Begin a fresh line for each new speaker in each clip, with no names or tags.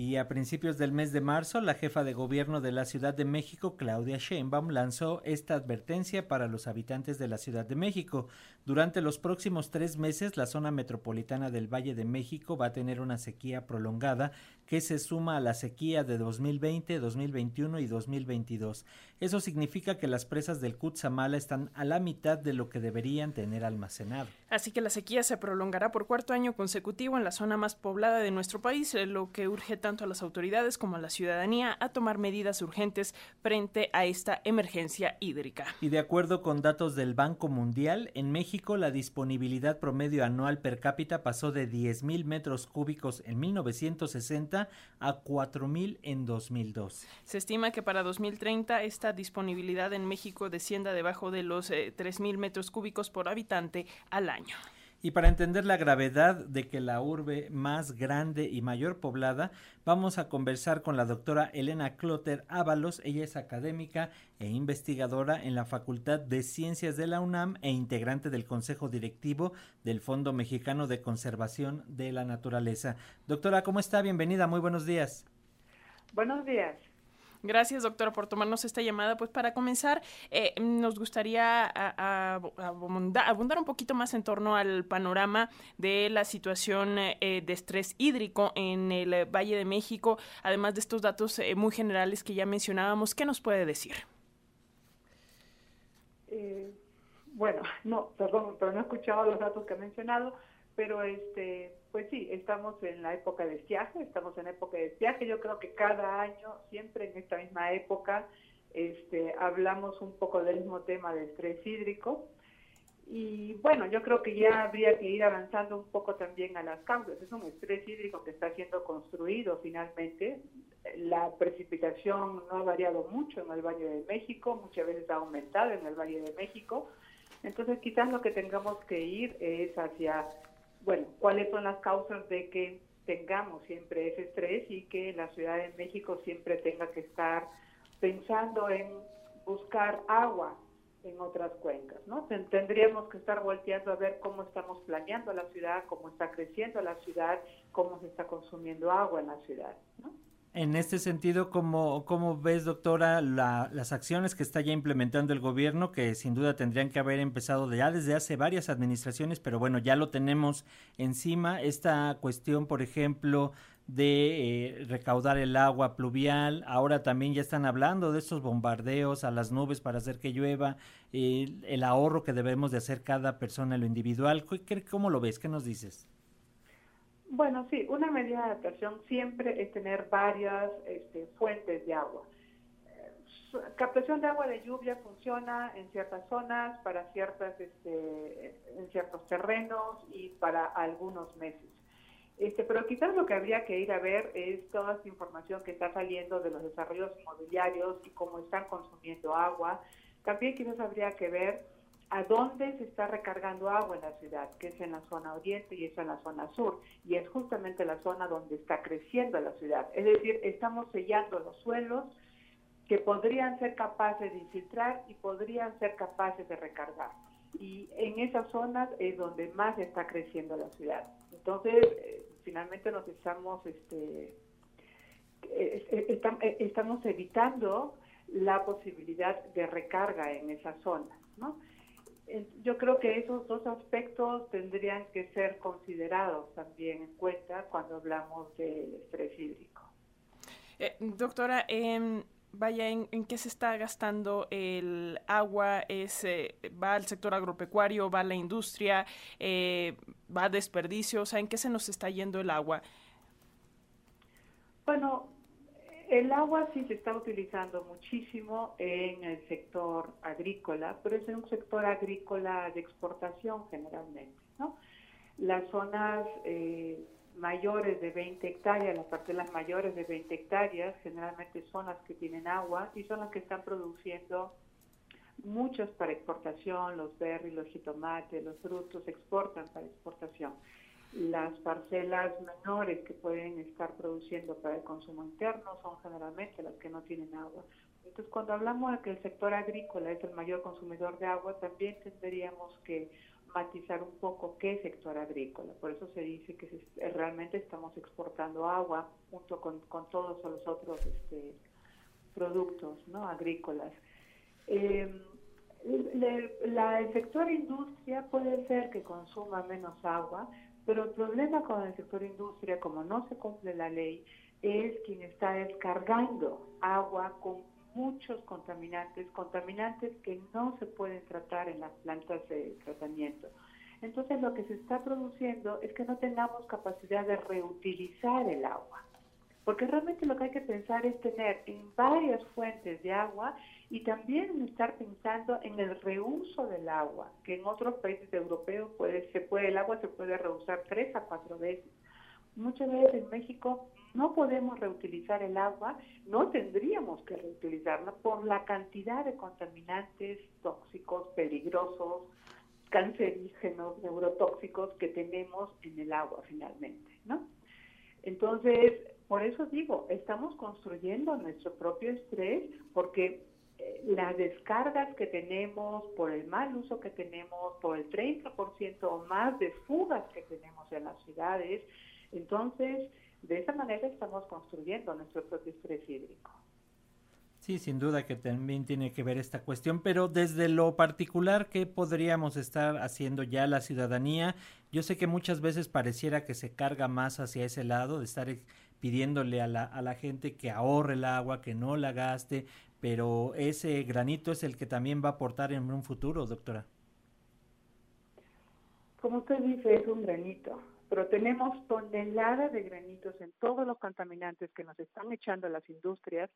Y a principios del mes de marzo, la jefa de gobierno de la Ciudad de México, Claudia Sheinbaum, lanzó esta advertencia para los habitantes de la Ciudad de México. Durante los próximos tres meses, la zona metropolitana del Valle de México va a tener una sequía prolongada que se suma a la sequía de 2020, 2021 y 2022. Eso significa que las presas del Cutzamala están a la mitad de lo que deberían tener almacenado.
Así que la sequía se prolongará por cuarto año consecutivo en la zona más poblada de nuestro país, lo que urge tanto a las autoridades como a la ciudadanía a tomar medidas urgentes frente a esta emergencia hídrica.
Y de acuerdo con datos del Banco Mundial, en México la disponibilidad promedio anual per cápita pasó de 10 mil metros cúbicos en 1960 a 4 mil en 2002.
Se estima que para 2030 esta disponibilidad en México descienda debajo de los 3 eh, mil metros cúbicos por habitante al año.
Y para entender la gravedad de que la urbe más grande y mayor poblada, vamos a conversar con la doctora Elena Clotter Ábalos. Ella es académica e investigadora en la Facultad de Ciencias de la UNAM e integrante del Consejo Directivo del Fondo Mexicano de Conservación de la Naturaleza. Doctora, ¿cómo está? Bienvenida, muy buenos días.
Buenos días.
Gracias, doctora, por tomarnos esta llamada. Pues para comenzar, eh, nos gustaría abundar, un poquito más en torno al panorama de la situación eh, de estrés hídrico en el Valle de México, además de estos datos eh, muy generales que ya mencionábamos. ¿Qué nos puede decir?
bueno, no, perdón, pero no he escuchado los datos que ha mencionado, pero este pues sí, estamos en la época de estiaje, estamos en época de estiaje. Yo creo que cada año, siempre en esta misma época, este, hablamos un poco del mismo tema de estrés hídrico. Y bueno, yo creo que ya habría que ir avanzando un poco también a las causas. Es un estrés hídrico que está siendo construido finalmente. La precipitación no ha variado mucho en el Valle de México, muchas veces ha aumentado en el Valle de México. Entonces quizás lo que tengamos que ir es hacia bueno, cuáles son las causas de que tengamos siempre ese estrés y que la Ciudad de México siempre tenga que estar pensando en buscar agua en otras cuencas, ¿no? Tendríamos que estar volteando a ver cómo estamos planeando la ciudad, cómo está creciendo la ciudad, cómo se está consumiendo agua en la ciudad, ¿no?
En este sentido, ¿cómo, cómo ves, doctora, las acciones que está ya implementando el gobierno, que sin duda tendrían que haber empezado ya desde hace varias administraciones, pero bueno, ya lo tenemos encima? Esta cuestión, por ejemplo, de eh, recaudar el agua pluvial, ahora también ya están hablando de estos bombardeos a las nubes para hacer que llueva, el ahorro que debemos de hacer cada persona en lo individual. ¿Cómo lo ves? ¿Qué nos dices?
Bueno, sí, una medida de adaptación siempre es tener varias este, fuentes de agua. Eh, captación de agua de lluvia funciona en ciertas zonas, para ciertas, este, en ciertos terrenos y para algunos meses. Este, pero quizás lo que habría que ir a ver es toda esta información que está saliendo de los desarrollos inmobiliarios y cómo están consumiendo agua. También quizás habría que ver a dónde se está recargando agua en la ciudad, que es en la zona oriente y es en la zona sur, y es justamente la zona donde está creciendo la ciudad. Es decir, estamos sellando los suelos que podrían ser capaces de infiltrar y podrían ser capaces de recargar. Y en esas zonas es donde más está creciendo la ciudad. Entonces, eh, finalmente nos estamos, este, eh, eh, estamos evitando la posibilidad de recarga en esas zonas, ¿no? Yo creo que esos dos aspectos tendrían que ser considerados también en cuenta cuando hablamos del estrés hídrico.
Eh, doctora, eh, vaya, ¿en, qué se está gastando el agua? ¿Es, eh, ¿Va al sector agropecuario? ¿Va a la industria? Eh, ¿Va a desperdicio? O sea, ¿en qué se nos está yendo el agua?
Bueno, el agua sí se está utilizando muchísimo en el sector agrícola, pero es en un sector agrícola de exportación generalmente, ¿no? Las zonas eh, mayores de 20 hectáreas, las parcelas mayores de 20 hectáreas, generalmente son las que tienen agua y son las que están produciendo muchos para exportación, los berries, los jitomates, los frutos exportan para exportación las parcelas menores que pueden estar produciendo para el consumo interno son generalmente las que no tienen agua. Entonces, cuando hablamos de que el sector agrícola es el mayor consumidor de agua, también tendríamos que matizar un poco qué sector agrícola. Por eso se dice que realmente estamos exportando agua junto con, todos los otros este, productos ¿no? agrícolas. Eh, el sector industria puede ser que consuma menos agua, pero el problema con el sector industria, como no se cumple la ley, es quien está descargando agua con muchos contaminantes, contaminantes que no se pueden tratar en las plantas de tratamiento. Entonces lo que se está produciendo es que no tengamos capacidad de reutilizar el agua. Porque realmente lo que hay que pensar es tener en varias fuentes de agua y también estar pensando en el reuso del agua, que en otros países europeos puede, se puede, el agua se puede reusar tres a cuatro veces. Muchas veces en México no podemos reutilizar el agua, no tendríamos que reutilizarla por la cantidad de contaminantes tóxicos, peligrosos, cancerígenos, neurotóxicos que tenemos en el agua finalmente, ¿no? Entonces, por eso digo, estamos construyendo nuestro propio estrés porque eh, las descargas que tenemos, por el mal uso que tenemos, por el 30% o más de fugas que tenemos en las ciudades, entonces de esa manera estamos construyendo nuestro propio estrés hídrico.
Sí, sin duda que también tiene que ver esta cuestión, pero desde lo particular, ¿qué podríamos estar haciendo ya la ciudadanía? Yo sé que muchas veces pareciera que se carga más hacia ese lado, de estar pidiéndole a la, a la gente que ahorre el agua, que no la gaste, pero ese granito es el que también va a aportar en un futuro, doctora.
Como usted dice, es un granito, pero tenemos toneladas de granitos en todos los contaminantes que nos están echando las industrias,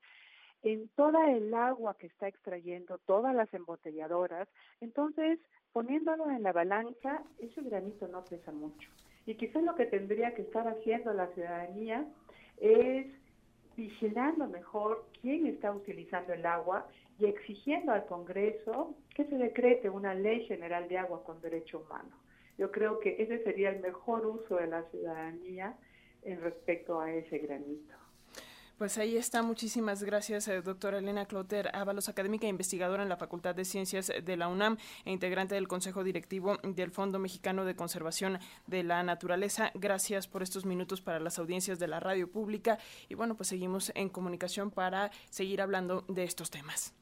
en toda el agua que está extrayendo todas las embotelladoras, entonces poniéndolo en la balanza, ese granito no pesa mucho. Y quizás lo que tendría que estar haciendo la ciudadanía es vigilando mejor quién está utilizando el agua y exigiendo al Congreso que se decrete una ley general de agua con derecho humano. Yo creo que ese sería el mejor uso de la ciudadanía en respecto a ese granito.
Pues ahí está. Muchísimas gracias, eh, doctora Elena Cloter Ábalos, académica e investigadora en la Facultad de Ciencias de la UNAM e integrante del Consejo Directivo del Fondo Mexicano de Conservación de la Naturaleza. Gracias por estos minutos para las audiencias de la radio pública. Y bueno, pues seguimos en comunicación para seguir hablando de estos temas.